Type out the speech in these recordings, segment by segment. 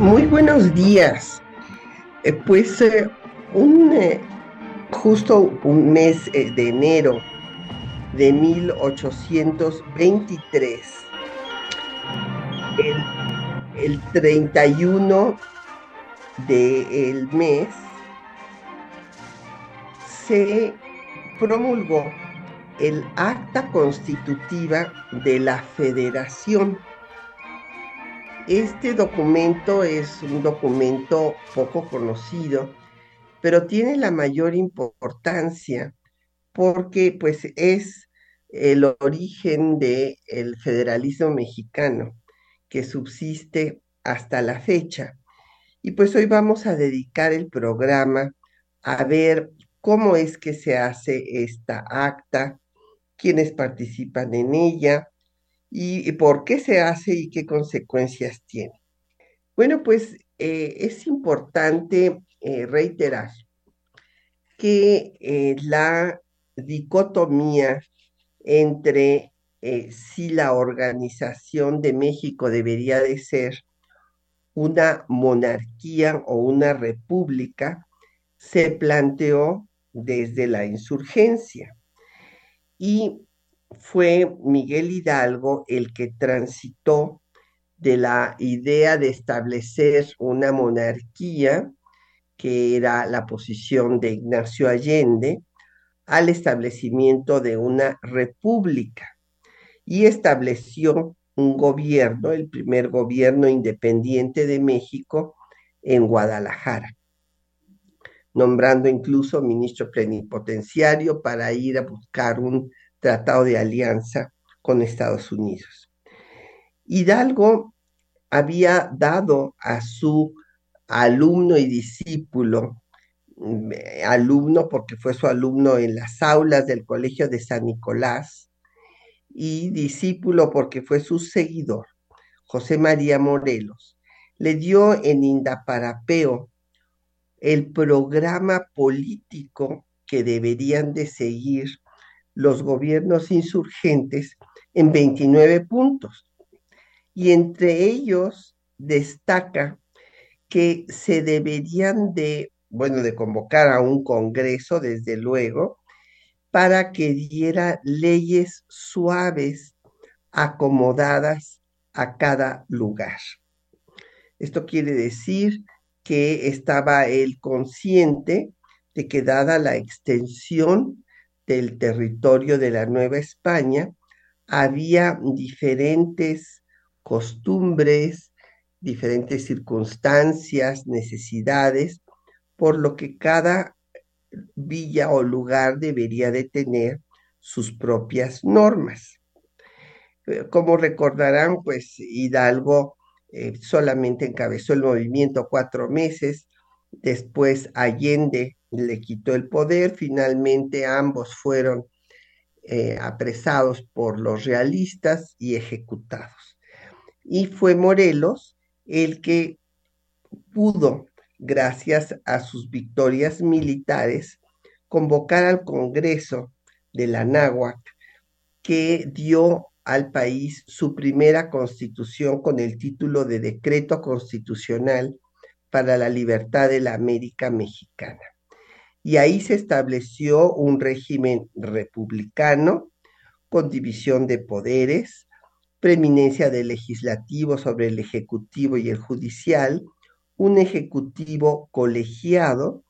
Muy buenos días. Eh, pues eh, un eh, justo un mes de enero de 1823, el, el 31 del mes, se promulgó el acta constitutiva de la federación este documento es un documento poco conocido, pero tiene la mayor importancia porque pues es el origen del el federalismo mexicano que subsiste hasta la fecha. Y pues hoy vamos a dedicar el programa a ver cómo es que se hace esta acta, quiénes participan en ella, y, por qué se hace y qué consecuencias tiene. Bueno, pues eh, es importante eh, reiterar que eh, la dicotomía entre si la organización de México debería de ser una monarquía o una república se planteó desde la insurgencia. Y fue Miguel Hidalgo el que transitó de la idea de establecer una monarquía, que era la posición de Ignacio Allende, al establecimiento de una república. Y estableció un gobierno, el primer gobierno independiente de México en Guadalajara, nombrando incluso ministro plenipotenciario para ir a buscar un tratado de alianza con Estados Unidos. Hidalgo había dado a su alumno y discípulo, mm, alumno porque fue su alumno en las aulas del Colegio de San Nicolás, y discípulo porque fue su seguidor, José María Morelos, le dio en Indaparapeo el programa político que deberían de seguir los gobiernos insurgentes en 29 puntos. Y entre ellos destaca que se deberían de, bueno, de convocar a un Congreso, desde luego, para que diera leyes suaves, acomodadas a cada lugar. Esto quiere decir que estaba él consciente de que dada la extensión del territorio de la Nueva España, había diferentes costumbres, diferentes circunstancias, necesidades, por lo que cada villa o lugar debería de tener sus propias normas. Eh, como recordarán, pues Hidalgo eh, solamente encabezó el movimiento cuatro meses, después Allende le quitó el poder, finalmente ambos fueron eh, apresados por los realistas y ejecutados. Y fue Morelos el que pudo, gracias a sus victorias militares, convocar al Congreso de la Náhuac, que dio al país su primera constitución con el título de Decreto Constitucional para la Libertad de la América Mexicana y ahí se estableció un régimen republicano con división de poderes, preeminencia del legislativo sobre el ejecutivo y el judicial, un ejecutivo colegiado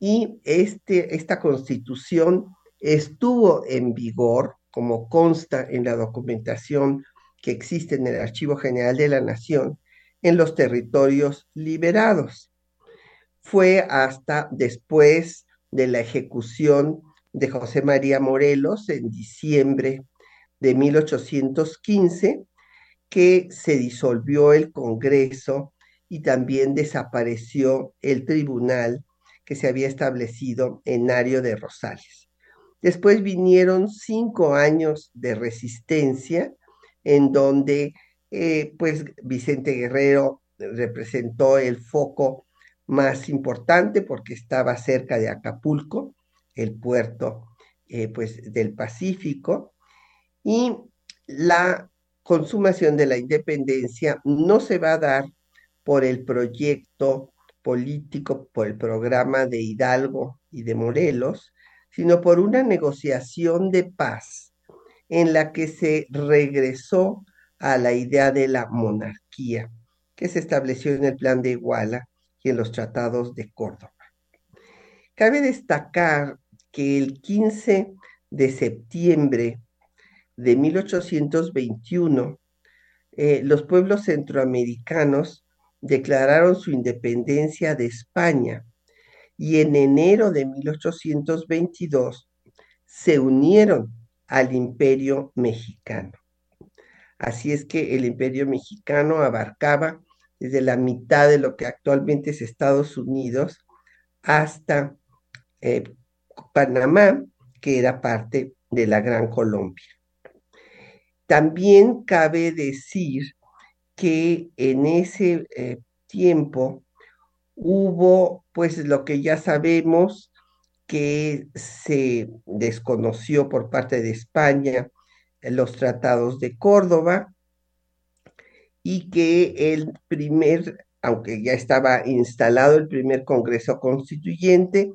y este, esta constitución estuvo en vigor, como consta en la documentación que existe en el Archivo General de la Nación, en los territorios liberados fue hasta después de la ejecución de José María Morelos en diciembre de 1815 que se disolvió el Congreso y también desapareció el tribunal que se había establecido en Ario de Rosales. Después vinieron cinco años de resistencia en donde eh, pues Vicente Guerrero representó el foco más importante porque estaba cerca de Acapulco, el puerto eh, pues del Pacífico, y la consumación de la independencia no se va a dar por el proyecto político, por el programa de Hidalgo y de Morelos, sino por una negociación de paz en la que se regresó a la idea de la monarquía que se estableció en el Plan de Iguala en los tratados de Córdoba. Cabe destacar que el 15 de septiembre de 1821, eh, los pueblos centroamericanos declararon su independencia de España y en enero de 1822 se unieron al imperio mexicano. Así es que el imperio mexicano abarcaba desde la mitad de lo que actualmente es Estados Unidos hasta eh, Panamá, que era parte de la Gran Colombia. También cabe decir que en ese eh, tiempo hubo, pues lo que ya sabemos, que se desconoció por parte de España los tratados de Córdoba y que el primer, aunque ya estaba instalado el primer Congreso Constituyente,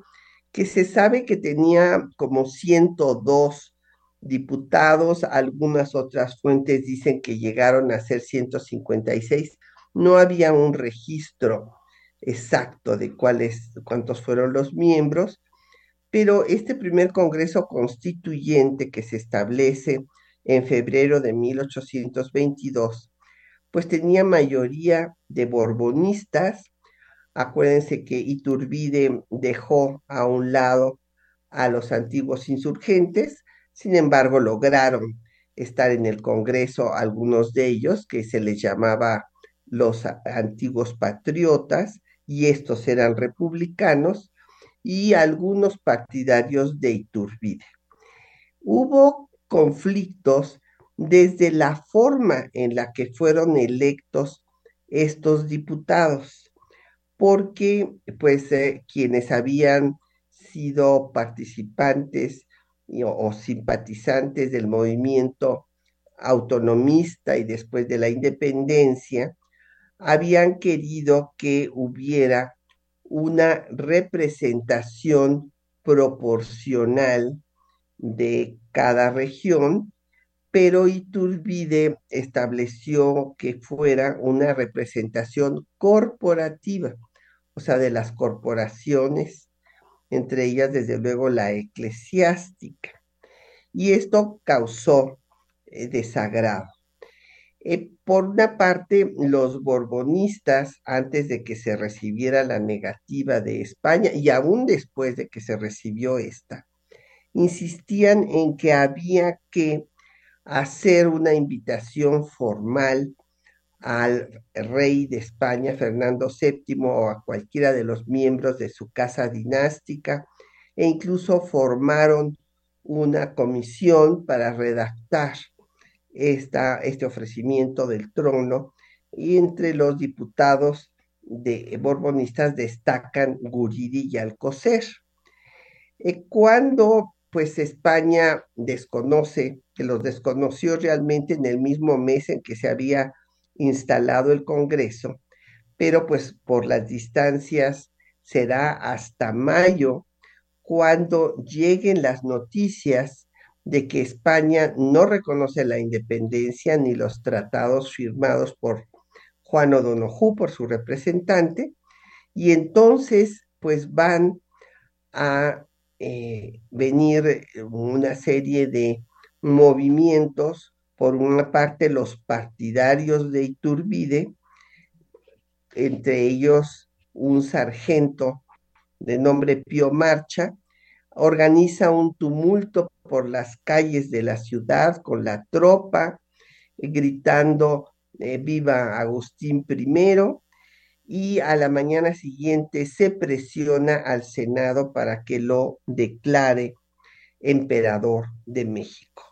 que se sabe que tenía como 102 diputados, algunas otras fuentes dicen que llegaron a ser 156. No había un registro exacto de cuáles, cuántos fueron los miembros, pero este primer Congreso Constituyente que se establece en febrero de 1822, pues tenía mayoría de borbonistas. Acuérdense que Iturbide dejó a un lado a los antiguos insurgentes, sin embargo, lograron estar en el Congreso algunos de ellos, que se les llamaba los antiguos patriotas, y estos eran republicanos, y algunos partidarios de Iturbide. Hubo conflictos desde la forma en la que fueron electos estos diputados, porque pues eh, quienes habían sido participantes o, simpatizantes del movimiento autonomista y después de la independencia, habían querido que hubiera una representación proporcional de cada región, pero Iturbide estableció que fuera una representación corporativa, o sea, de las corporaciones entre ellas desde luego la eclesiástica. Y esto causó eh, desagrado. Eh, por una parte, los borbonistas, antes de que se recibiera la negativa de España y aún después de que se recibió esta, insistían en que había que hacer una invitación formal al rey de España, Fernando VII, o a cualquiera de los miembros de su casa dinástica, e incluso formaron una comisión para redactar esta, este ofrecimiento del trono, y entre los diputados de borbonistas destacan Guridi y Alcocer. Eh, cuando pues España desconoce, que los desconoció realmente en el mismo mes en que se había instalado el Congreso, pero pues por las distancias será hasta mayo cuando lleguen las noticias de que España no reconoce la independencia ni los tratados firmados por Juan O'Donoghue, por su representante, y entonces pues van a eh, venir una serie de movimientos por una parte los partidarios de Iturbide, entre ellos un sargento de nombre Pío Marcha, organiza un tumulto por las calles de la ciudad con la tropa, gritando eh, viva Agustín I, y a la mañana siguiente se presiona al Senado para que lo declare emperador de México.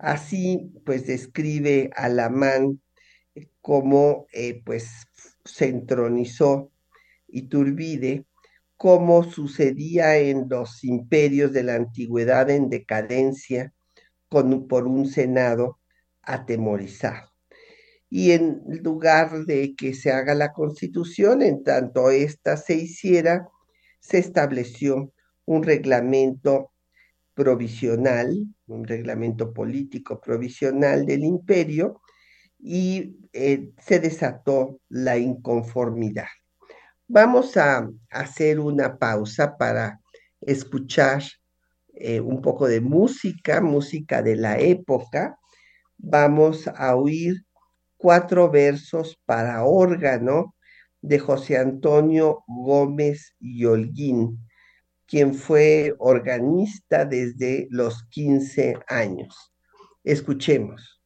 Así, pues describe a Lamán cómo eh, pues se entronizó Iturbide, como sucedía en los imperios de la antigüedad en decadencia, con, por un senado atemorizado. Y en lugar de que se haga la constitución, en tanto ésta se hiciera, se estableció un reglamento provisional, un reglamento político provisional del imperio, y eh, se desató la inconformidad. Vamos a hacer una pausa para escuchar eh, un poco de música, música de la época. Vamos a oír cuatro versos para órgano de José Antonio Gómez y Holguín, quien fue organista desde los 15 años. Escuchemos.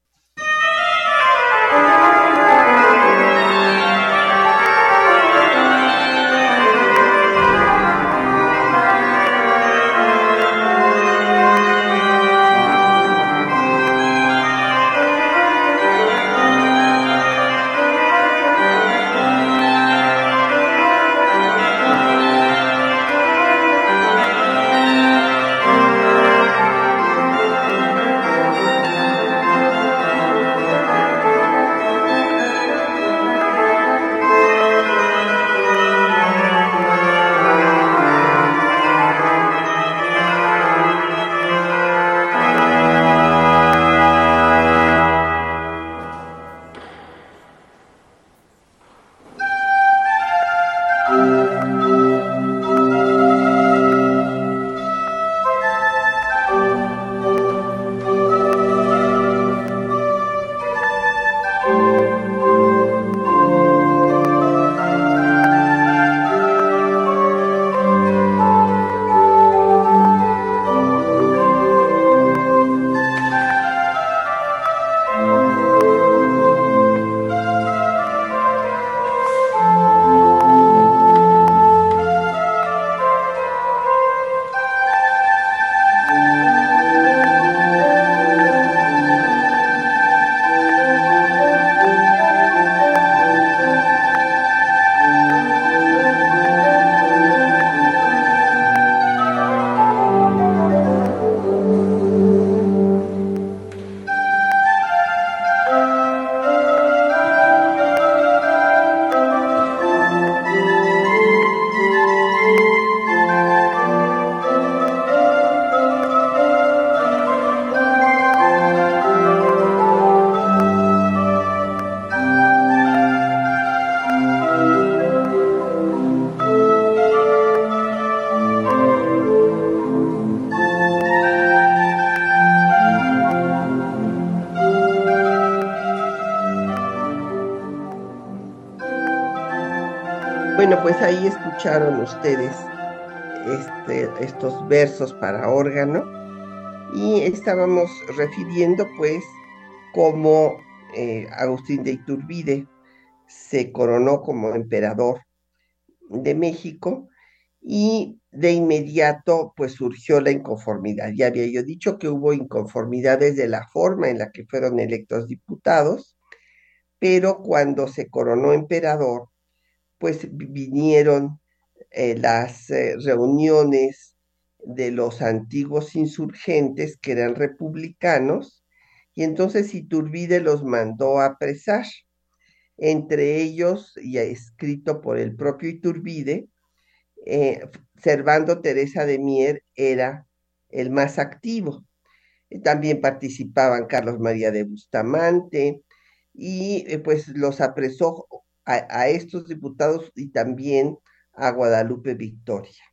Ahí escucharon ustedes este, estos versos para órgano y estábamos refiriendo pues cómo eh, Agustín de Iturbide se coronó como emperador de México y de inmediato pues surgió la inconformidad. Ya había yo dicho que hubo inconformidades de la forma en la que fueron electos diputados, pero cuando se coronó emperador, pues vinieron eh, las eh, reuniones de los antiguos insurgentes que eran republicanos y entonces Iturbide los mandó a apresar. Entre ellos, y escrito por el propio Iturbide, eh, Servando Teresa de Mier era el más activo. También participaban Carlos María de Bustamante y pues los apresó a, estos diputados y también a Guadalupe Victoria.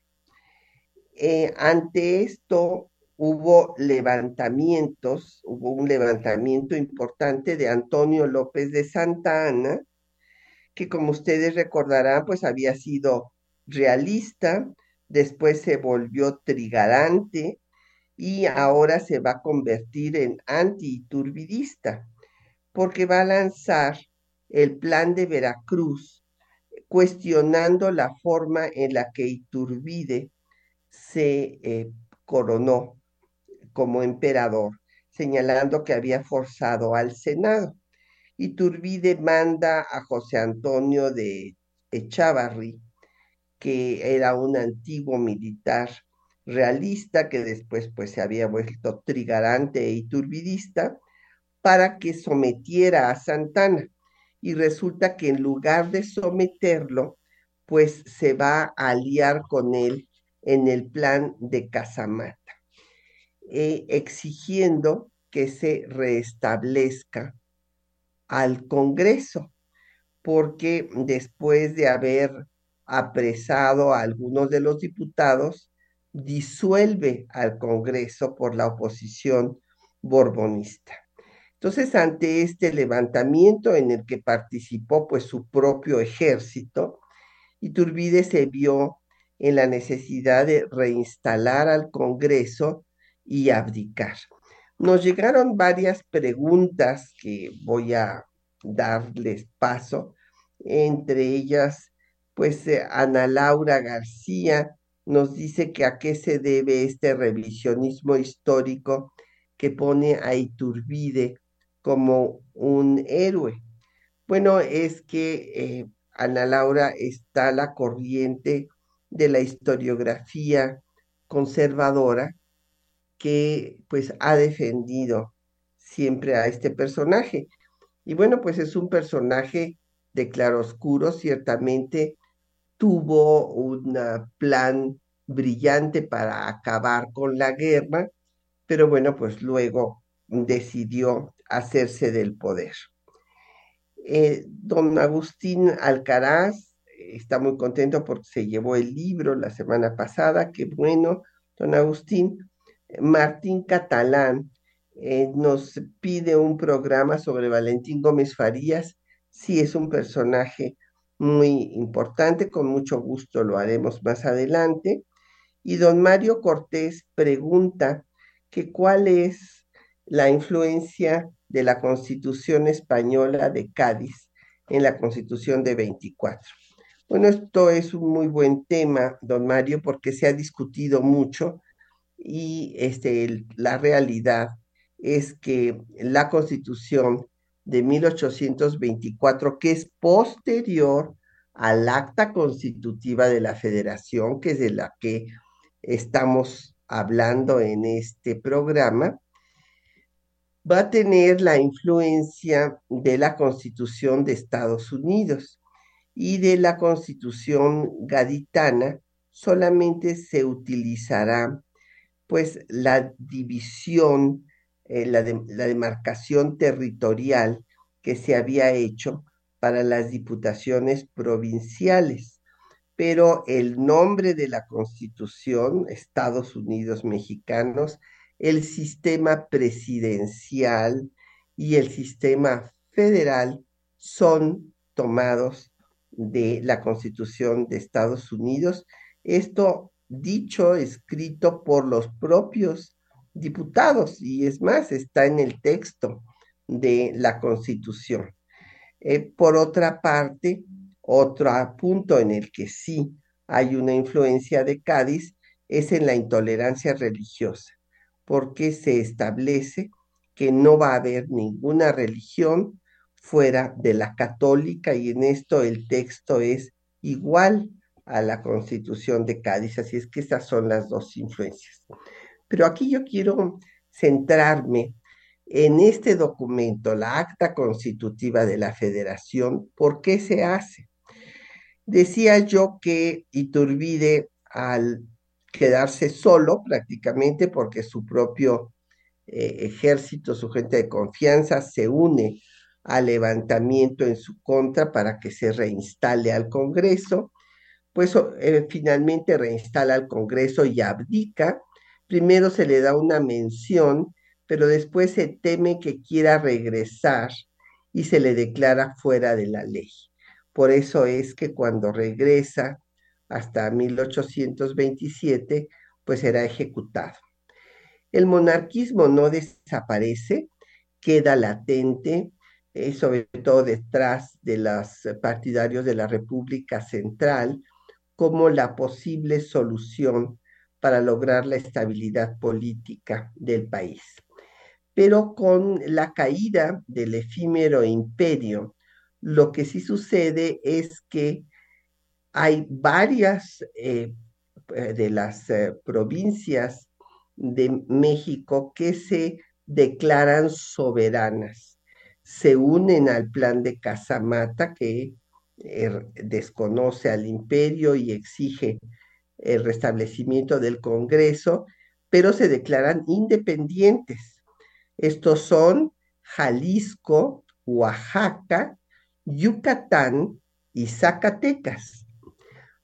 Eh, ante esto hubo levantamientos, hubo un levantamiento importante de Antonio López de Santa Ana, que como ustedes recordarán, pues había sido realista, después se volvió trigarante y ahora se va a convertir en anti-turbidista, porque va a lanzar el plan de Veracruz cuestionando la forma en la que Iturbide se eh, coronó como emperador, señalando que había forzado al Senado. Iturbide manda a José Antonio de Echavarri, que era un antiguo militar realista que después pues se había vuelto trigarante e iturbidista, para que sometiera a Santana. Y resulta que en lugar de someterlo, pues se va a aliar con él en el plan de Casamata, eh, exigiendo que se restablezca al Congreso, porque después de haber apresado a algunos de los diputados, disuelve al Congreso por la oposición borbonista. Entonces, ante este levantamiento en el que participó pues su propio ejército, Iturbide se vio en la necesidad de reinstalar al Congreso y abdicar. Nos llegaron varias preguntas que voy a darles paso, entre ellas, pues eh, Ana Laura García nos dice que a qué se debe este revisionismo histórico que pone a Iturbide como un héroe. Bueno, es que eh, Ana Laura está la corriente de la historiografía conservadora que pues ha defendido siempre a este personaje. Y bueno, pues es un personaje de claroscuro, ciertamente tuvo un plan brillante para acabar con la guerra, pero bueno, pues luego decidió hacerse del poder. Eh, don Agustín Alcaraz está muy contento porque se llevó el libro la semana pasada, qué bueno, don Agustín. Martín Catalán eh, nos pide un programa sobre Valentín Gómez Farías. Sí, es un personaje muy importante, con mucho gusto lo haremos más adelante. Y don Mario Cortés pregunta que cuál es la influencia de la Constitución española de Cádiz en la Constitución de 24. Bueno, esto es un muy buen tema, don Mario, porque se ha discutido mucho y este, la realidad es que la constitución de 1824, que es posterior al acta constitutiva de la federación, que es de la que estamos hablando en este programa, va a tener la influencia de la constitución de Estados Unidos y de la constitución gaditana solamente se utilizará pues la división, eh, la, la demarcación territorial que se había hecho para las diputaciones provinciales. Pero el nombre de la Constitución, Estados Unidos Mexicanos, el sistema presidencial y el sistema federal son tomados de la Constitución de Estados Unidos. Esto dicho, escrito por los propios diputados, y es más, está en el texto de la Constitución. Eh, por otra parte, otro punto en el que sí hay una influencia de Cádiz es en la intolerancia religiosa, porque se establece que no va a haber ninguna religión fuera de la católica y en esto el texto es igual a la constitución de Cádiz. Así es que estas son las dos influencias. Pero aquí yo quiero centrarme en este documento, la acta constitutiva de la federación, ¿por qué se hace? Decía yo que Iturbide, al quedarse solo prácticamente, porque su propio eh, ejército, su gente de confianza, se une al levantamiento en su contra para que se reinstale al Congreso, pues eh, finalmente reinstala al Congreso y abdica. Primero se le da una mención, pero después se teme que quiera regresar y se le declara fuera de la ley. Por eso es que cuando regresa hasta 1827, pues será ejecutado. El monarquismo no desaparece, queda latente, eh, sobre todo detrás de los partidarios de la República Central, como la posible solución para lograr la estabilidad política del país. Pero con la caída del efímero imperio, lo que sí sucede es que hay varias eh, de las eh, provincias de México que se declaran soberanas, se unen al plan de Casamata que eh, desconoce al imperio y exige el restablecimiento del Congreso, pero se declaran independientes. Estos son Jalisco, Oaxaca, Yucatán y Zacatecas.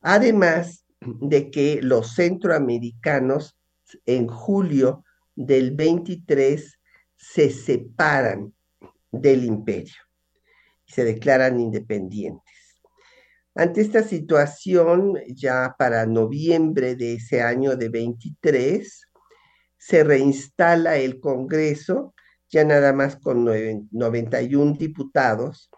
Además de que los centroamericanos en julio del 23 se separan del imperio y se declaran independientes. Ante esta situación, ya para noviembre de ese año de 23, se reinstala el Congreso, ya nada más con 91 diputados,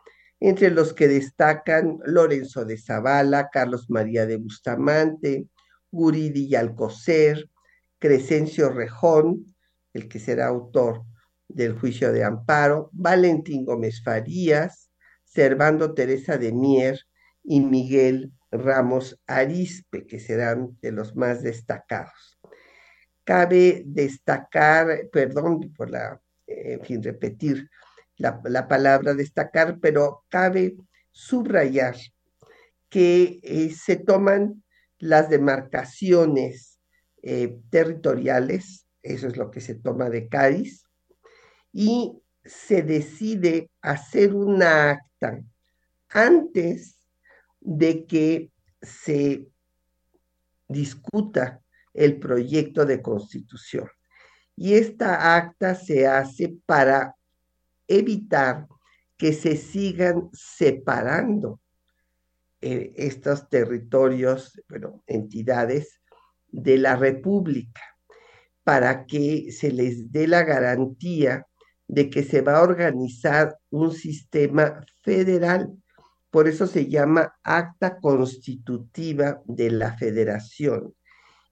entre los que destacan Lorenzo de Zavala, Carlos María de Bustamante, Guridi Alcocer, Crescencio Rejón, el que será autor del juicio de amparo, Valentín Gómez Farías, Servando Teresa de Mier, y Miguel Ramos Arispe, que serán de los más destacados. Cabe destacar, perdón por la, en fin, repetir la, palabra destacar, pero cabe subrayar que eh, se toman las demarcaciones eh, territoriales, eso es lo que se toma de Cádiz, y se decide hacer una acta antes de que se discuta el proyecto de constitución. Y esta acta se hace para evitar que se sigan separando eh, estos territorios, bueno, entidades de la República, para que se les dé la garantía de que se va a organizar un sistema federal por eso se llama acta constitutiva de la federación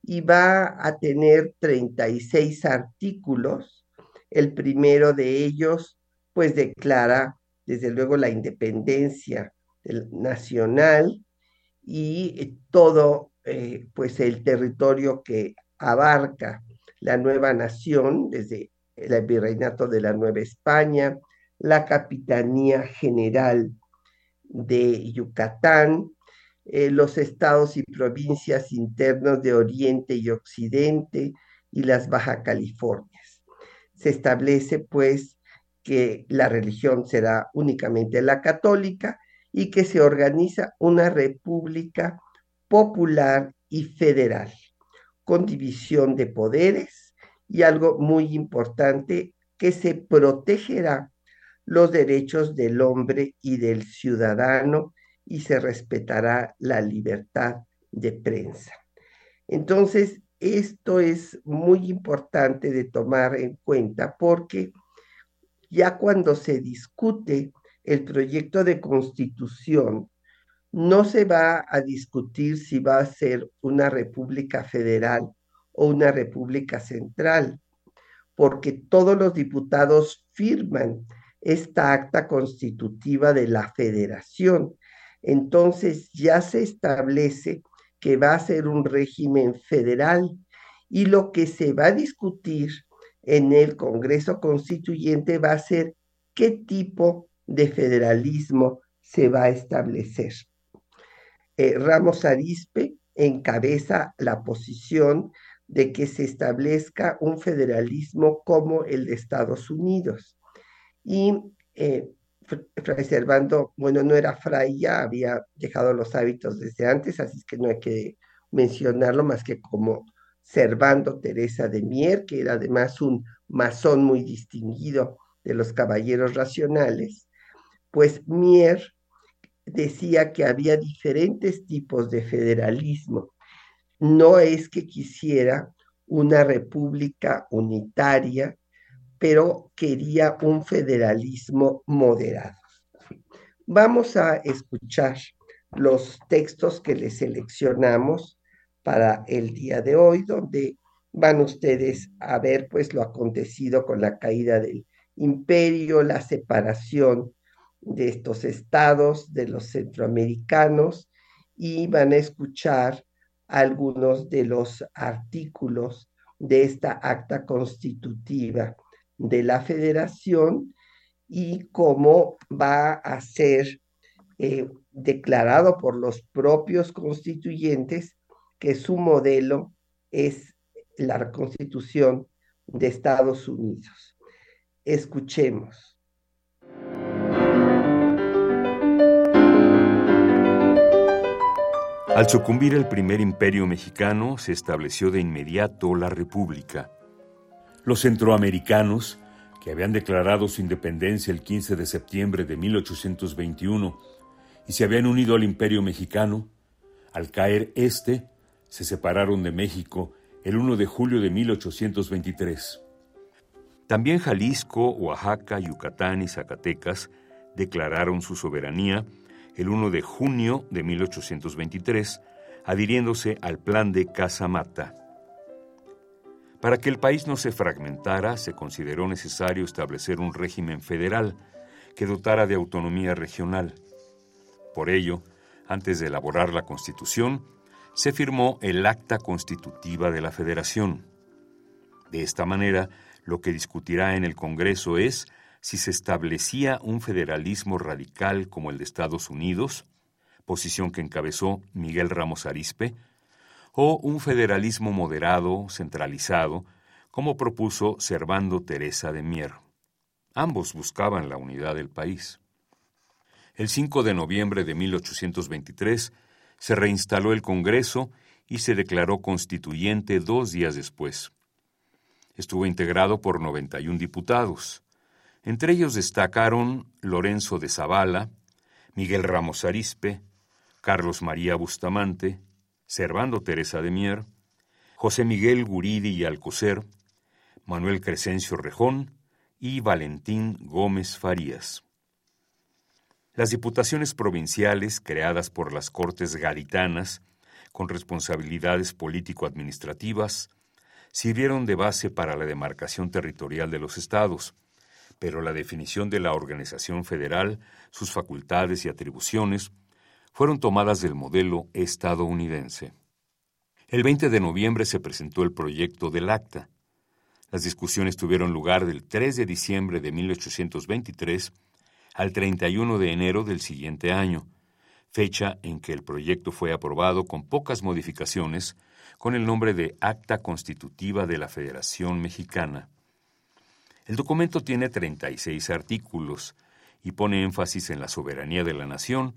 y va a tener 36 artículos. El primero de ellos, pues declara desde luego la independencia nacional y todo eh, pues el territorio que abarca la nueva nación desde el virreinato de la Nueva España, la capitanía general de Yucatán, eh, los estados y provincias internos de Oriente y Occidente y las Baja Californias. Se establece pues que la religión será únicamente la católica y que se organiza una república popular y federal, con división de poderes y algo muy importante, que se protegerá los derechos del hombre y del ciudadano y se respetará la libertad de prensa. Entonces, esto es muy importante de tomar en cuenta porque ya cuando se discute el proyecto de constitución, no se va a discutir si va a ser una república federal o una república central, porque todos los diputados firman esta acta constitutiva de la federación. Entonces ya se establece que va a ser un régimen federal y lo que se va a discutir en el Congreso Constituyente va a ser qué tipo de federalismo se va a establecer. Eh, Ramos Arispe encabeza la posición de que se establezca un federalismo como el de Estados Unidos. Y eh, Fray Servando, bueno, no era fray ya, había dejado los hábitos desde antes, así que no hay que mencionarlo más que como Servando Teresa de Mier, que era además un masón muy distinguido de los caballeros racionales, pues Mier decía que había diferentes tipos de federalismo. No es que quisiera una república unitaria pero quería un federalismo moderado. Vamos a escuchar los textos que les seleccionamos para el día de hoy, donde van ustedes a ver pues lo acontecido con la caída del imperio, la separación de estos estados, de los centroamericanos, y van a escuchar algunos de los artículos de esta acta constitutiva de la federación y cómo va a ser eh, declarado por los propios constituyentes que su modelo es la constitución de Estados Unidos. Escuchemos. Al sucumbir el primer imperio mexicano, se estableció de inmediato la República. Los centroamericanos, que habían declarado su independencia el 15 de septiembre de 1821 y se habían unido al imperio mexicano, al caer este, se separaron de México el 1 de julio de 1823. También Jalisco, Oaxaca, Yucatán y Zacatecas declararon su soberanía el 1 de junio de 1823, adhiriéndose al plan de Casamata. Para que el país no se fragmentara, se consideró necesario establecer un régimen federal que dotara de autonomía regional. Por ello, antes de elaborar la Constitución, se firmó el Acta Constitutiva de la Federación. De esta manera, lo que discutirá en el Congreso es si se establecía un federalismo radical como el de Estados Unidos, posición que encabezó Miguel Ramos Arispe, o un federalismo moderado, centralizado, como propuso Servando Teresa de Mier. Ambos buscaban la unidad del país. El 5 de noviembre de 1823 se reinstaló el Congreso y se declaró constituyente dos días después. Estuvo integrado por 91 diputados, entre ellos destacaron Lorenzo de Zavala, Miguel Ramos Arispe, Carlos María Bustamante, Servando Teresa de Mier, José Miguel Guridi y Alcocer, Manuel Crescencio Rejón y Valentín Gómez Farías. Las diputaciones provinciales creadas por las Cortes Gaditanas, con responsabilidades político-administrativas, sirvieron de base para la demarcación territorial de los estados, pero la definición de la organización federal, sus facultades y atribuciones, fueron tomadas del modelo estadounidense. El 20 de noviembre se presentó el proyecto del acta. Las discusiones tuvieron lugar del 3 de diciembre de 1823 al 31 de enero del siguiente año, fecha en que el proyecto fue aprobado con pocas modificaciones con el nombre de Acta Constitutiva de la Federación Mexicana. El documento tiene 36 artículos y pone énfasis en la soberanía de la nación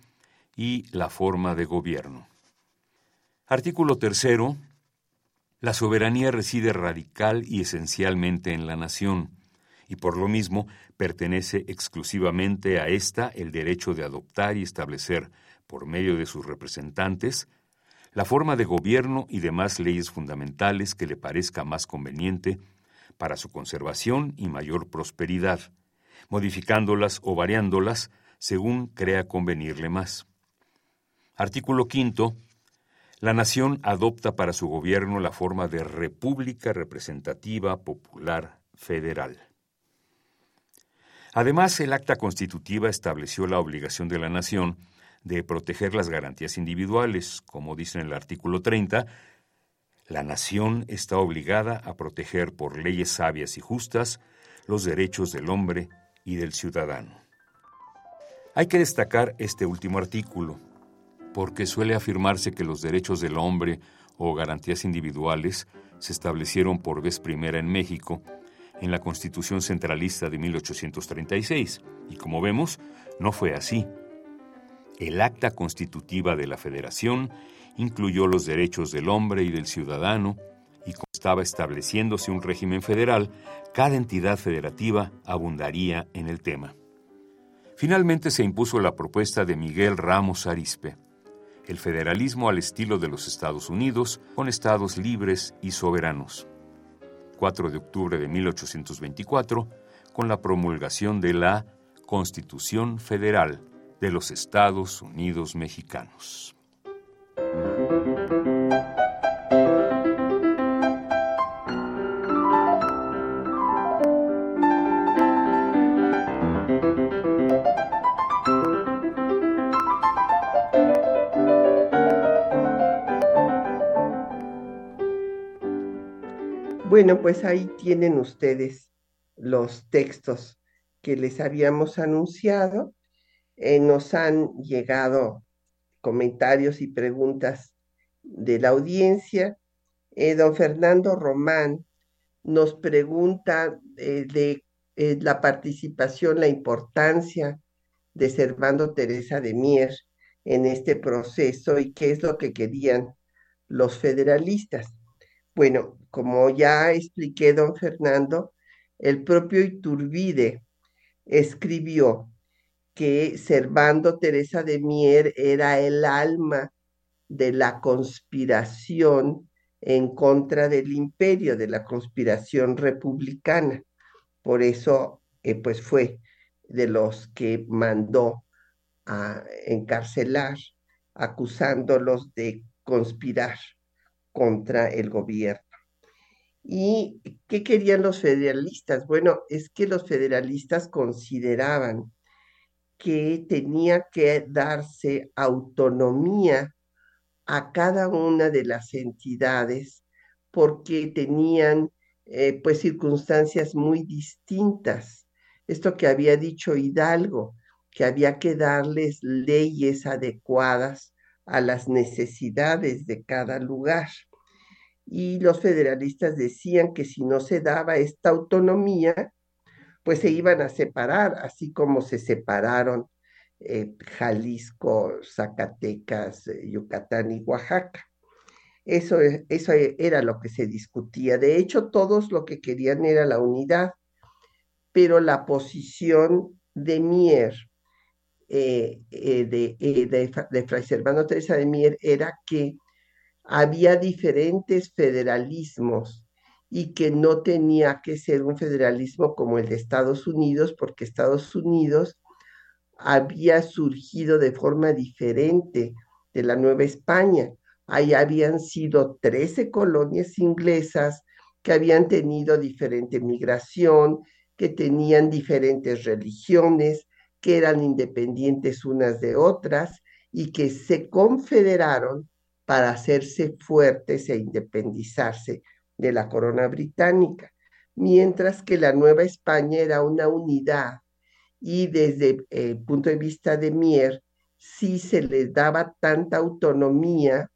y la forma de gobierno. Artículo tercero. La soberanía reside radical y esencialmente en la nación, y por lo mismo pertenece exclusivamente a ésta el derecho de adoptar y establecer, por medio de sus representantes, la forma de gobierno y demás leyes fundamentales que le parezca más conveniente para su conservación y mayor prosperidad, modificándolas o variándolas según crea convenirle más. Artículo quinto. La nación adopta para su gobierno la forma de República Representativa Popular Federal. Además, el acta constitutiva estableció la obligación de la nación de proteger las garantías individuales, como dice en el artículo 30, la nación está obligada a proteger por leyes sabias y justas los derechos del hombre y del ciudadano. Hay que destacar este último artículo, porque suele afirmarse que los derechos del hombre o garantías individuales se establecieron por vez primera en México en la Constitución Centralista de 1836, y como vemos, no fue así. El acta constitutiva de la Federación incluyó los derechos del hombre y del ciudadano, y como estaba estableciéndose un régimen federal, cada entidad federativa abundaría en el tema. Finalmente se impuso la propuesta de Miguel Ramos Arispe, el federalismo al estilo de los Estados Unidos, con estados libres y soberanos. 4 de octubre de 1824 con la promulgación de la Constitución Federal de los Estados Unidos Mexicanos. Bueno, pues ahí tienen ustedes los textos que les habíamos anunciado. Eh, nos han llegado comentarios y preguntas de la audiencia. Eh, don Fernando Román nos pregunta eh, de la participación, la importancia de Servando Teresa de Mier en este proceso y qué es lo que querían los federalistas. Bueno, como ya expliqué, don Fernando, el propio Iturbide escribió que Servando Teresa de Mier era el alma de la conspiración en contra del imperio, de la conspiración republicana. Por eso, eh, pues fue de los que mandó a encarcelar, acusándolos de conspirar contra el gobierno. ¿Y qué querían los federalistas? Bueno, es que los federalistas consideraban que tenía que darse autonomía a cada una de las entidades porque tenían eh, pues circunstancias muy distintas. Esto que había dicho Hidalgo, que había que darles leyes adecuadas a las necesidades de cada lugar. Y los federalistas decían que si no se daba esta autonomía, pues se iban a separar, así como se separaron eh, Jalisco, Zacatecas, eh, Yucatán y Oaxaca. Eso, eso era lo que se discutía. De hecho, todos lo que querían era la unidad, pero la posición de Mier eh, de, de, de, Fray Servando Teresa de Mier era que había diferentes federalismos y que no tenía que ser un federalismo como el de Estados Unidos, porque Estados Unidos había surgido de forma diferente de la Nueva España. Ahí habían sido 13 colonias inglesas que habían tenido diferente migración, que tenían diferentes religiones, que eran independientes unas de otras y que se confederaron para hacerse fuertes e independizarse de la corona británica, mientras que la Nueva España era una unidad y desde el punto de vista de Mier, si se les daba tanta autonomía,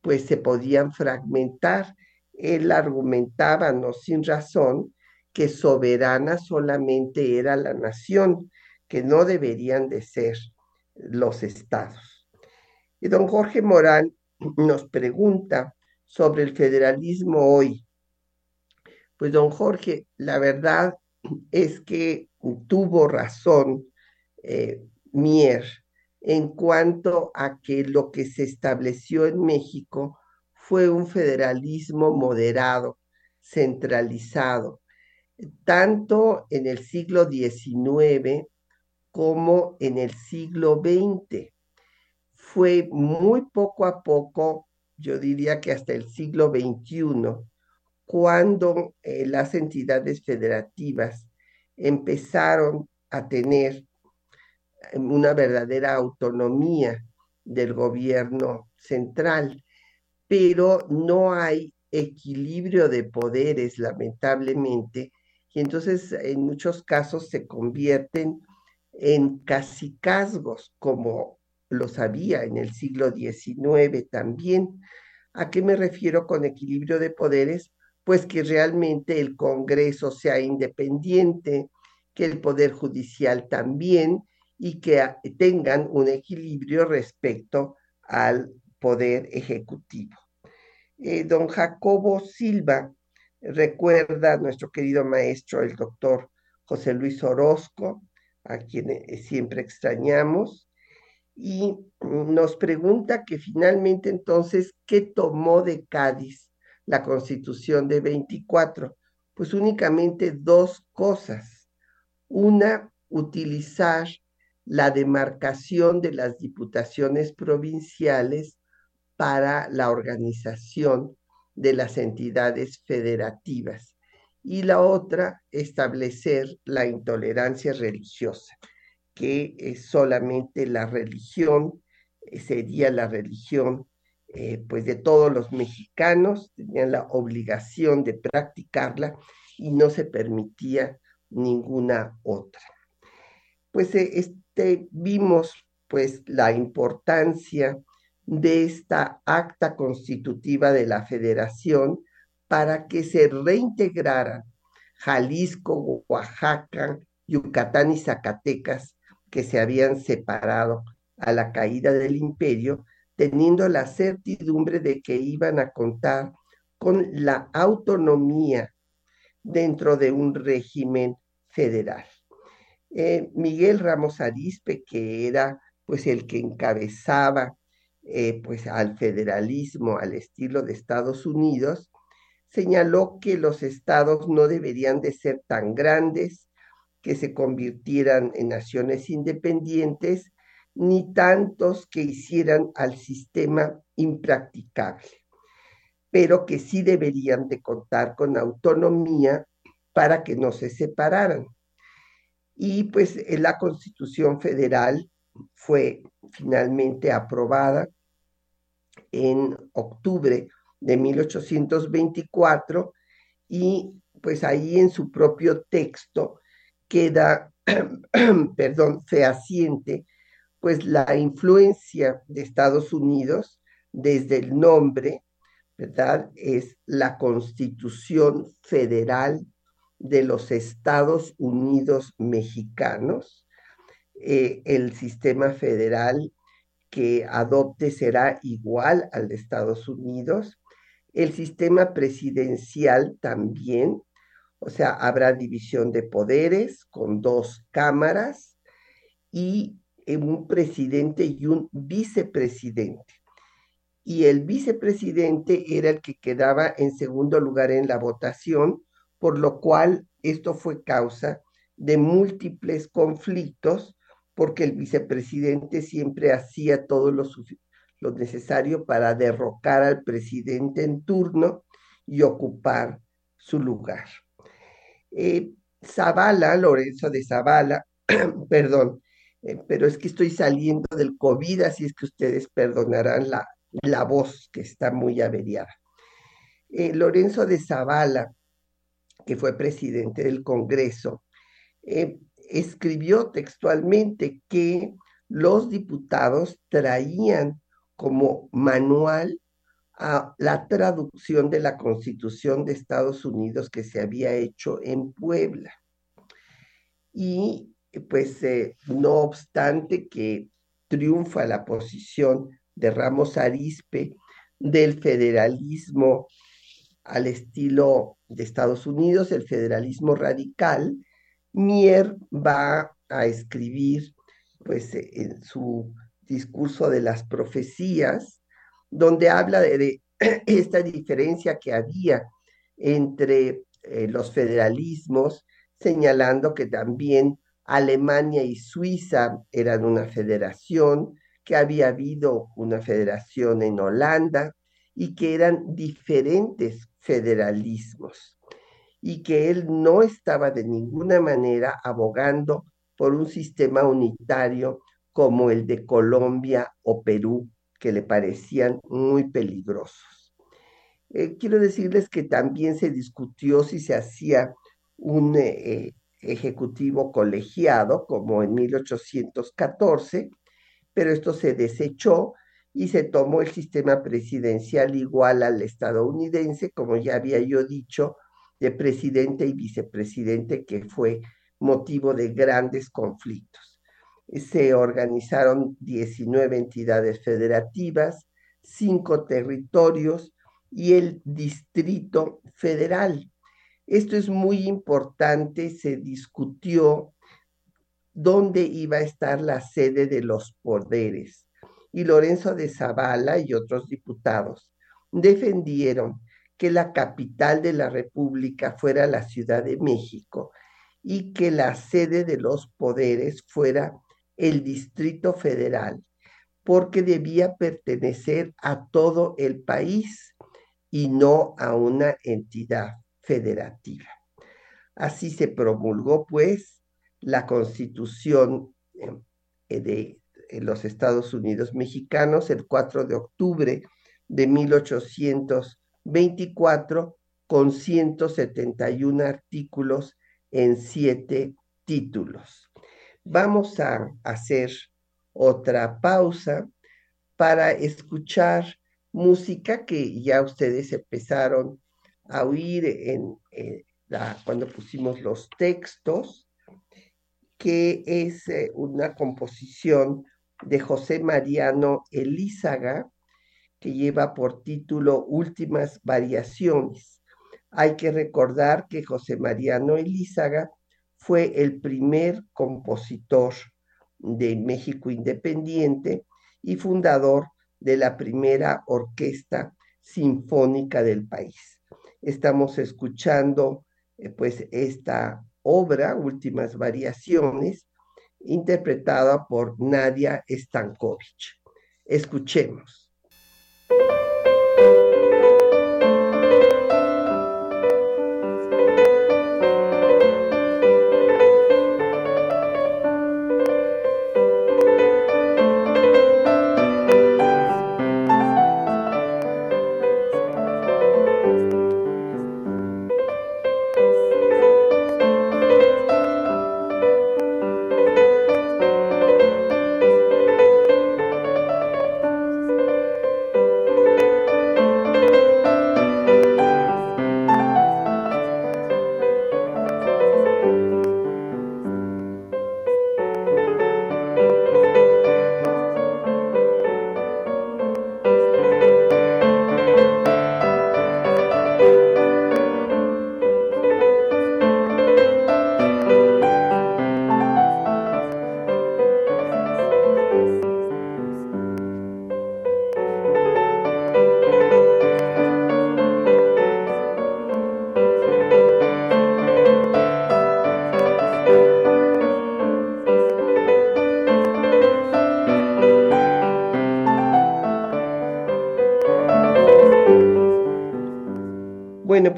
pues se podían fragmentar. Él argumentaba, no sin razón, que soberana solamente era la nación, que no deberían de ser los estados. Y don Jorge Morán nos pregunta sobre el federalismo hoy. Pues don Jorge, la verdad es que tuvo razón eh, Mier en cuanto a que lo que se estableció en México fue un federalismo moderado, centralizado, tanto en el siglo XIX como en el siglo XX. Fue muy poco a poco, yo diría que hasta el siglo XXI, cuando eh, las entidades federativas empezaron a tener eh, una verdadera autonomía del gobierno central, pero no hay equilibrio de poderes, lamentablemente, y entonces en muchos casos se convierten en casicazgos, como los había en el siglo XIX también. ¿A qué me refiero con equilibrio de poderes? Pues que realmente el Congreso sea independiente, que el Poder Judicial también, y que tengan un equilibrio respecto al Poder Ejecutivo. Eh, don Jacobo Silva recuerda a nuestro querido maestro, el doctor José Luis Orozco, a quien eh, siempre extrañamos, y nos pregunta que finalmente entonces, ¿qué tomó de Cádiz la constitución de 24? pues únicamente dos cosas. Una, utilizar la demarcación de las diputaciones provinciales para la organización de las entidades federativas y la otra, establecer la intolerancia religiosa, que es solamente la religión, eh, sería la religión eh, pues de todos los mexicanos, tenían la obligación de practicarla y no se permitía ninguna otra. Pues eh, este, vimos pues la importancia de esta acta constitutiva de la federación para que se reintegraran Jalisco, Oaxaca, Yucatán y Zacatecas, que se habían separado a la caída del imperio, teniendo la certidumbre de que iban a contar con la autonomía dentro de un régimen federal. Eh, Miguel Ramos Arispe, que era pues el que encabezaba eh, pues al federalismo al estilo de Estados Unidos, señaló que los estados no deberían de ser tan grandes que se convirtieran en naciones independientes, ni tantos que hicieran al sistema impracticable, pero que sí deberían de contar con autonomía para que no se separaran. Y pues la Constitución Federal fue finalmente aprobada en octubre de 1824 y pues ahí en su propio texto queda, perdón, fehaciente, pues la influencia de Estados Unidos desde el nombre, ¿verdad? Es la Constitución Federal de los Estados Unidos Mexicanos. Eh, el sistema federal que adopte será igual al de Estados Unidos. El sistema presidencial también, o sea, habrá división de poderes con dos cámaras y un presidente y un vicepresidente. Y el vicepresidente era el que quedaba en segundo lugar en la votación, por lo cual esto fue causa de múltiples conflictos porque el vicepresidente siempre hacía todo lo, necesario para derrocar al presidente en turno y ocupar su lugar. Eh, Zavala, Lorenzo de Zavala, perdón, eh, pero es que estoy saliendo del COVID, así es que ustedes perdonarán la, la voz que está muy averiada. Eh, Lorenzo de Zavala, que fue presidente del Congreso, escribió textualmente que los diputados traían como manual a la traducción de la Constitución de Estados Unidos que se había hecho en Puebla. Y pues eh, no obstante que triunfa la posición de Ramos Arispe del federalismo al estilo de Estados Unidos, el federalismo radical, Mier va a escribir, pues, eh, en su discurso de las profecías, donde habla de, esta diferencia que había entre eh, los federalismos, señalando que también Alemania y Suiza eran una federación, que había habido una federación en Holanda y que eran diferentes federalismos y que él no estaba de ninguna manera abogando por un sistema unitario como el de Colombia o Perú, que le parecían muy peligrosos. Eh, quiero decirles que también se discutió si se hacía un eh, ejecutivo colegiado, como en 1814, pero esto se desechó y se tomó el sistema presidencial igual al estadounidense, como ya había yo dicho, de presidente y vicepresidente que fue motivo de grandes conflictos. Se organizaron 19 entidades federativas, cinco territorios y el Distrito Federal. Esto es muy importante, se discutió dónde iba a estar la sede de los poderes. Y Lorenzo de Zavala y otros diputados defendieron que la capital de la República fuera la Ciudad de México y que la sede de los poderes fuera el Distrito Federal, porque debía pertenecer a todo el país y no a una entidad federativa. Así se promulgó, pues, la Constitución eh, de los Estados Unidos mexicanos el 4 de octubre de 1824 con 171 artículos en siete títulos. Vamos a hacer otra pausa para escuchar música que ya ustedes empezaron a oír en, cuando pusimos los textos, que es eh, una composición de José Mariano Elízaga, que lleva por título Últimas Variaciones. Hay que recordar que José Mariano Elízaga fue el primer compositor de México Independiente y fundador de la primera orquesta sinfónica del país. Estamos escuchando eh, pues esta obra, Últimas Variaciones, interpretada por Nadia Stankovic. Escuchemos.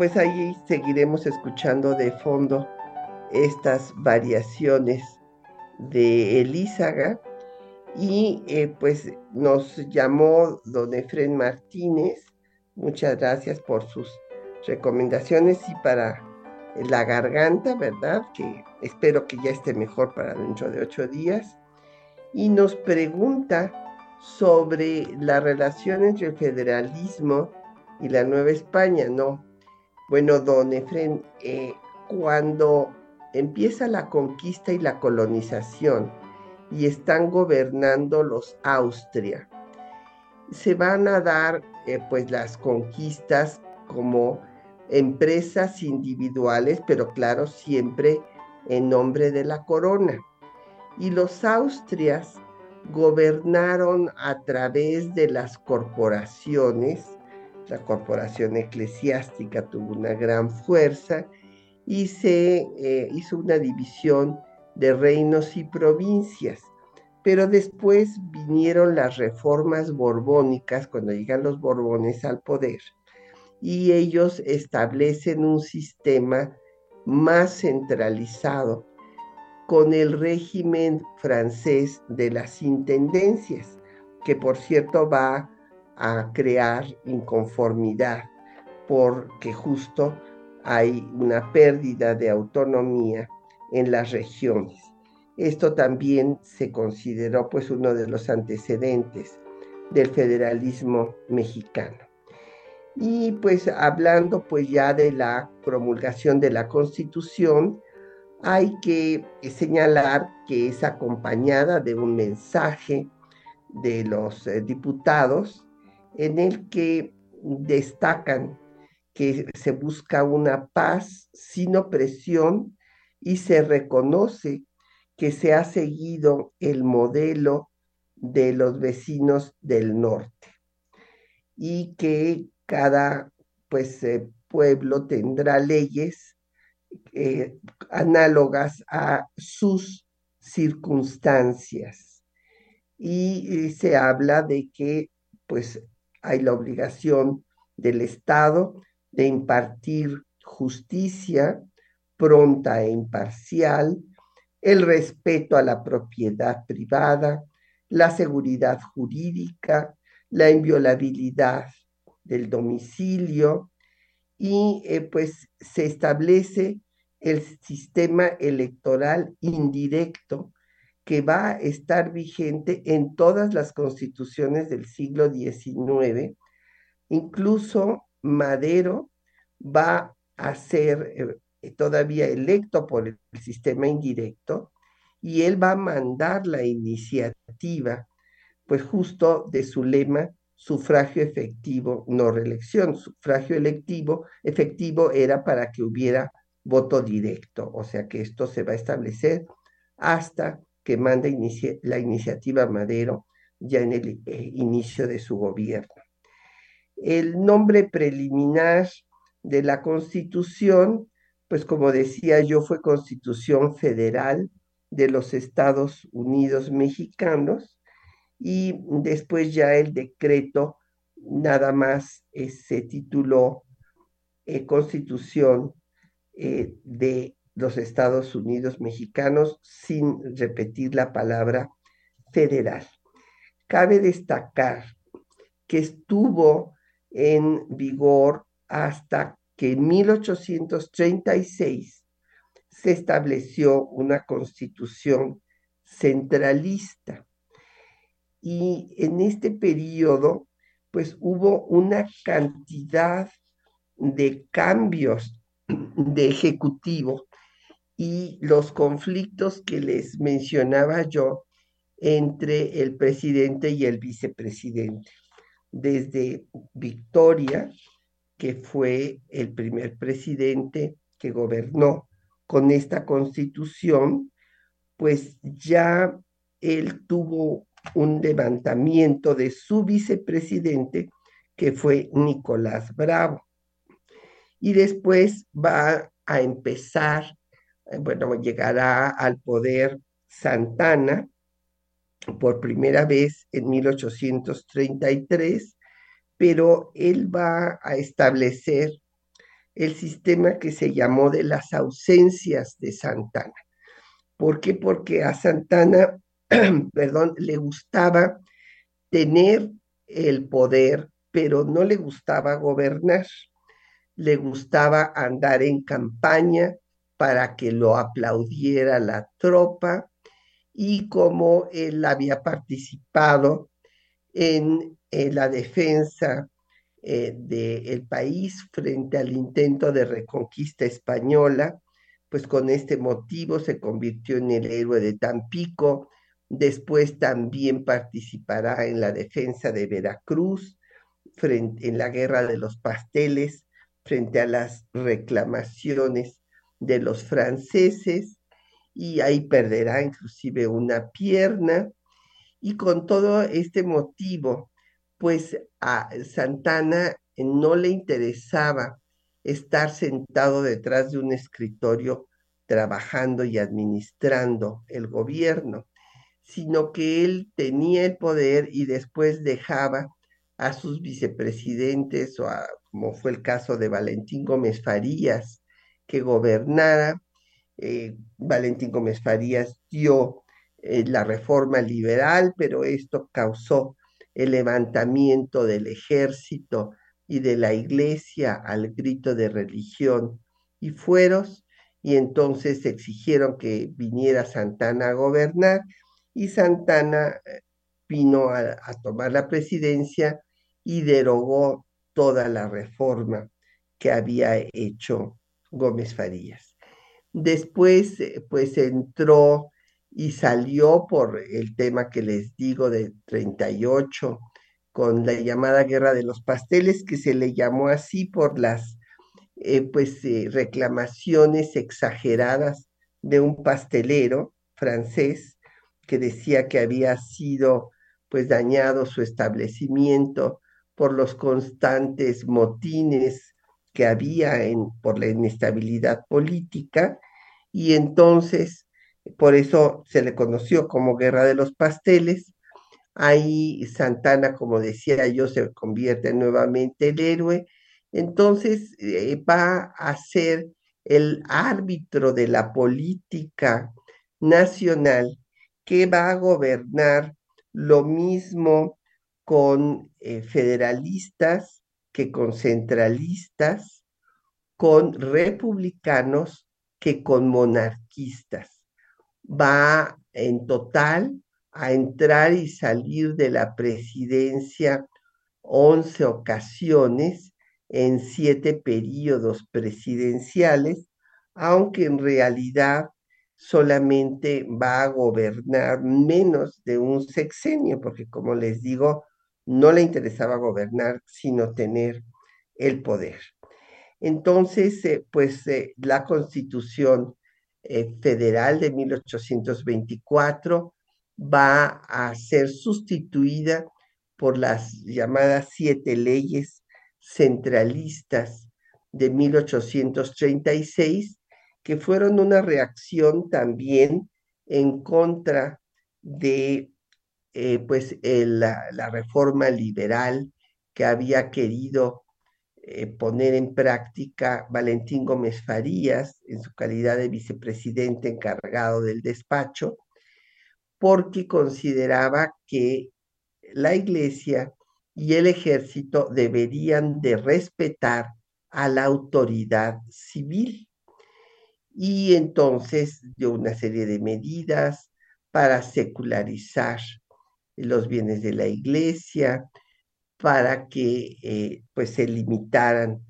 Pues ahí seguiremos escuchando de fondo estas variaciones de Elízaga y eh, pues nos llamó don Efren Martínez. Muchas gracias por sus recomendaciones y para la garganta, ¿verdad? Que espero que ya esté mejor para dentro de ocho días. Y nos pregunta sobre la relación entre el federalismo y la Nueva España, ¿no? Bueno, don Efren, eh, cuando empieza la conquista y la colonización y están gobernando los Austria, se van a dar eh, pues las conquistas como empresas individuales, pero claro, siempre en nombre de la corona. Y los Austrias gobernaron a través de las corporaciones la corporación eclesiástica tuvo una gran fuerza y se eh, hizo una división de reinos y provincias. Pero después vinieron las reformas borbónicas cuando llegan los borbones al poder y ellos establecen un sistema más centralizado con el régimen francés de las intendencias, que por cierto va a crear inconformidad porque justo hay una pérdida de autonomía en las regiones. Esto también se consideró pues uno de los antecedentes del federalismo mexicano. Y pues hablando pues ya de la promulgación de la Constitución, hay que señalar que es acompañada de un mensaje de los eh, diputados en el que destacan que se busca una paz sin opresión y se reconoce que se ha seguido el modelo de los vecinos del norte y que cada pues pueblo tendrá leyes análogas a sus circunstancias. Y se habla de que pues hay la obligación del Estado de impartir justicia pronta e imparcial, el respeto a la propiedad privada, la seguridad jurídica, la inviolabilidad del domicilio y eh, pues se establece el sistema electoral indirecto que va a estar vigente en todas las constituciones del siglo XIX. Incluso Madero va a ser eh, todavía electo por el sistema indirecto y él va a mandar la iniciativa, pues justo de su lema, sufragio efectivo, no reelección. Sufragio electivo, efectivo era para que hubiera voto directo, o sea que esto se va a establecer hasta que manda la iniciativa Madero ya en el eh, inicio de su gobierno. El nombre preliminar de la Constitución, pues como decía yo, fue Constitución Federal de los Estados Unidos Mexicanos y después ya el decreto nada más eh, se tituló eh, Constitución de los Estados Unidos mexicanos sin repetir la palabra federal. Cabe destacar que estuvo en vigor hasta que en 1836 se estableció una constitución centralista. Y en este periodo, pues hubo una cantidad de cambios de ejecutivo y los conflictos que les mencionaba yo entre el presidente y el vicepresidente. Desde Victoria, que fue el primer presidente que gobernó con esta constitución, pues ya él tuvo un levantamiento de su vicepresidente, que fue Nicolás Bravo. Y después va a empezar bueno, llegará al poder Santana por primera vez en 1833, pero él va a establecer el sistema que se llamó de las ausencias de Santana. ¿Por qué? Porque a Santana, perdón, le gustaba tener el poder, pero no le gustaba gobernar. Le gustaba andar en campaña, para que lo aplaudiera la tropa y como él había participado en, la defensa eh, del país frente al intento de reconquista española, pues con este motivo se convirtió en el héroe de Tampico, después también participará en la defensa de Veracruz, frente, en la guerra de los pasteles, frente a las reclamaciones de los franceses y ahí perderá inclusive una pierna. Y con todo este motivo, pues a Santana no le interesaba estar sentado detrás de un escritorio trabajando y administrando el gobierno, sino que él tenía el poder y después dejaba a sus vicepresidentes, o como fue el caso de Valentín Gómez Farías, que gobernara. Eh, Valentín Gómez Farías dio eh, la reforma liberal, pero esto causó el levantamiento del ejército y de la iglesia al grito de religión y fueros, y entonces exigieron que viniera Santana a gobernar, y Santana eh, vino a tomar la presidencia y derogó toda la reforma que había hecho Gómez Farías. Después, eh, pues entró y salió por el tema que les digo de 38, con la llamada Guerra de los Pasteles, que se le llamó así por las eh, pues, eh, reclamaciones exageradas de un pastelero francés que decía que había sido pues dañado su establecimiento por los constantes motines que había en, por la inestabilidad política y entonces por eso se le conoció como Guerra de los Pasteles. Ahí Santana, como decía yo, se convierte nuevamente el héroe. Entonces eh, va a ser el árbitro de la política nacional que va a gobernar lo mismo con eh, federalistas que con centralistas, con republicanos que con monarquistas. Va en total a entrar y salir de la presidencia 11 ocasiones en siete periodos presidenciales, aunque en realidad solamente va a gobernar menos de un sexenio, porque como les digo, no le interesaba gobernar, sino tener el poder. Entonces, eh, pues eh, la constitución eh, federal de 1824 va a ser sustituida por las llamadas siete leyes centralistas de 1836 que fueron una reacción también en contra de eh, pues la, reforma liberal que había querido eh, poner en práctica Valentín Gómez Farías en su calidad de vicepresidente encargado del despacho, porque consideraba que la iglesia y el ejército deberían de respetar a la autoridad civil. Y entonces dio una serie de medidas para secularizar los bienes de la iglesia, para que eh, pues se limitaran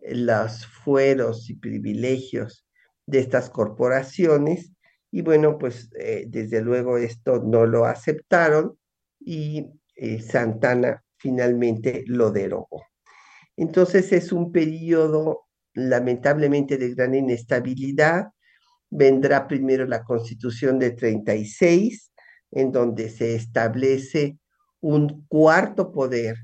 los fueros y privilegios de estas corporaciones y bueno pues eh, desde luego esto no lo aceptaron y eh, Santana finalmente lo derogó. Entonces es un periodo lamentablemente de gran inestabilidad. Vendrá primero la constitución de 36, en donde se establece un cuarto poder,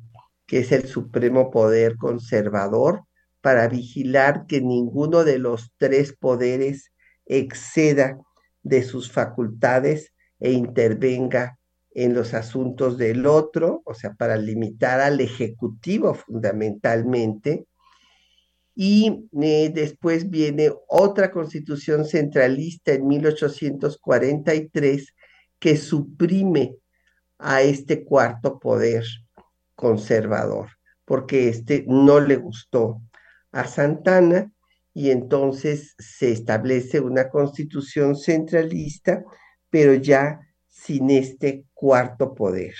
que es el supremo poder conservador, para vigilar que ninguno de los tres poderes exceda de sus facultades e intervenga en los asuntos del otro, o sea, para limitar al Ejecutivo fundamentalmente, y eh, después viene otra constitución centralista en 1843 que suprime a este cuarto poder conservador, porque este no le gustó a Santana y entonces se establece una constitución centralista, pero ya sin este cuarto poder.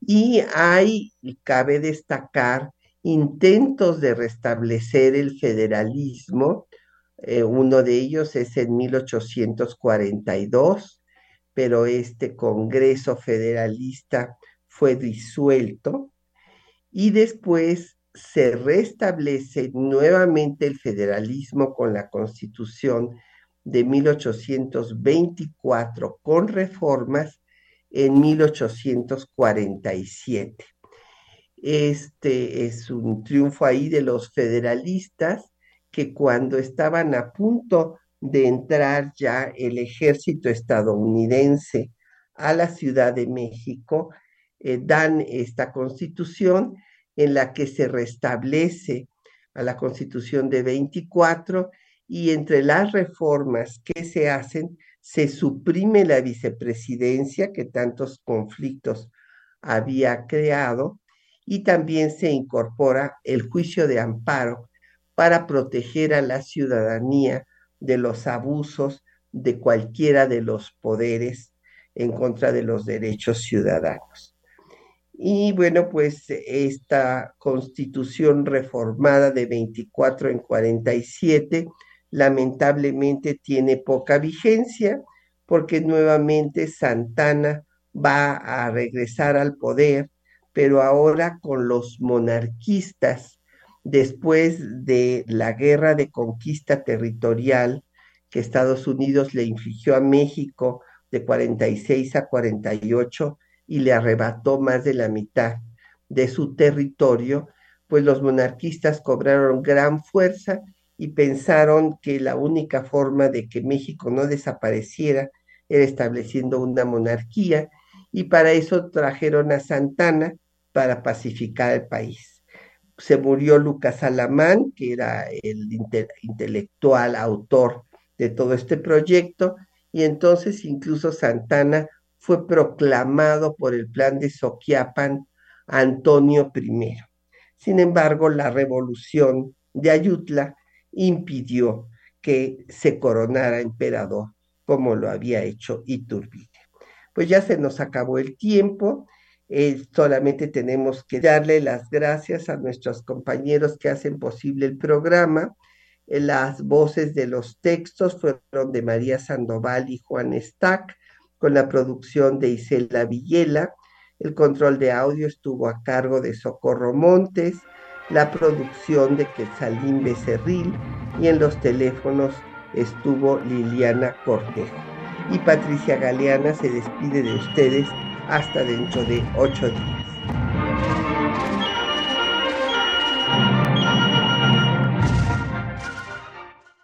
Y hay, cabe destacar, intentos de restablecer el federalismo. Eh, uno de ellos es en 1842, pero este Congreso Federalista fue disuelto y después se restablece nuevamente el federalismo con la Constitución de 1824 con reformas en 1847. Este es un triunfo ahí de los federalistas que cuando estaban a punto de entrar ya el ejército estadounidense a la Ciudad de México, eh, dan esta constitución en la que se restablece a la constitución de 24 y entre las reformas que se hacen se suprime la vicepresidencia que tantos conflictos había creado y también se incorpora el juicio de amparo para proteger a la ciudadanía de los abusos de cualquiera de los poderes en contra de los derechos ciudadanos. Y bueno, pues esta constitución reformada de 24 en 47 lamentablemente tiene poca vigencia porque nuevamente Santana va a regresar al poder pero ahora con los monarquistas, después de la guerra de conquista territorial que Estados Unidos le infligió a México de 46 a 48 y le arrebató más de la mitad de su territorio, pues los monarquistas cobraron gran fuerza y pensaron que la única forma de que México no desapareciera era estableciendo una monarquía y para eso trajeron a Santana para pacificar el país. Se murió Lucas Alamán, que era el intelectual autor de todo este proyecto, y entonces incluso Santana fue proclamado por el plan de Soquiapan Antonio I. Sin embargo, la revolución de Ayutla impidió que se coronara emperador como lo había hecho Iturbide. Pues ya se nos acabó el tiempo, eh, solamente tenemos que darle las gracias a nuestros compañeros que hacen posible el programa. Eh, las voces de los textos fueron de María Sandoval y Juan Stack, con la producción de Isela Villela. El control de audio estuvo a cargo de Socorro Montes la producción de Quetzalín Becerril y en los teléfonos estuvo Liliana Cortejo. Y Patricia Galeana se despide de ustedes hasta dentro de ocho días.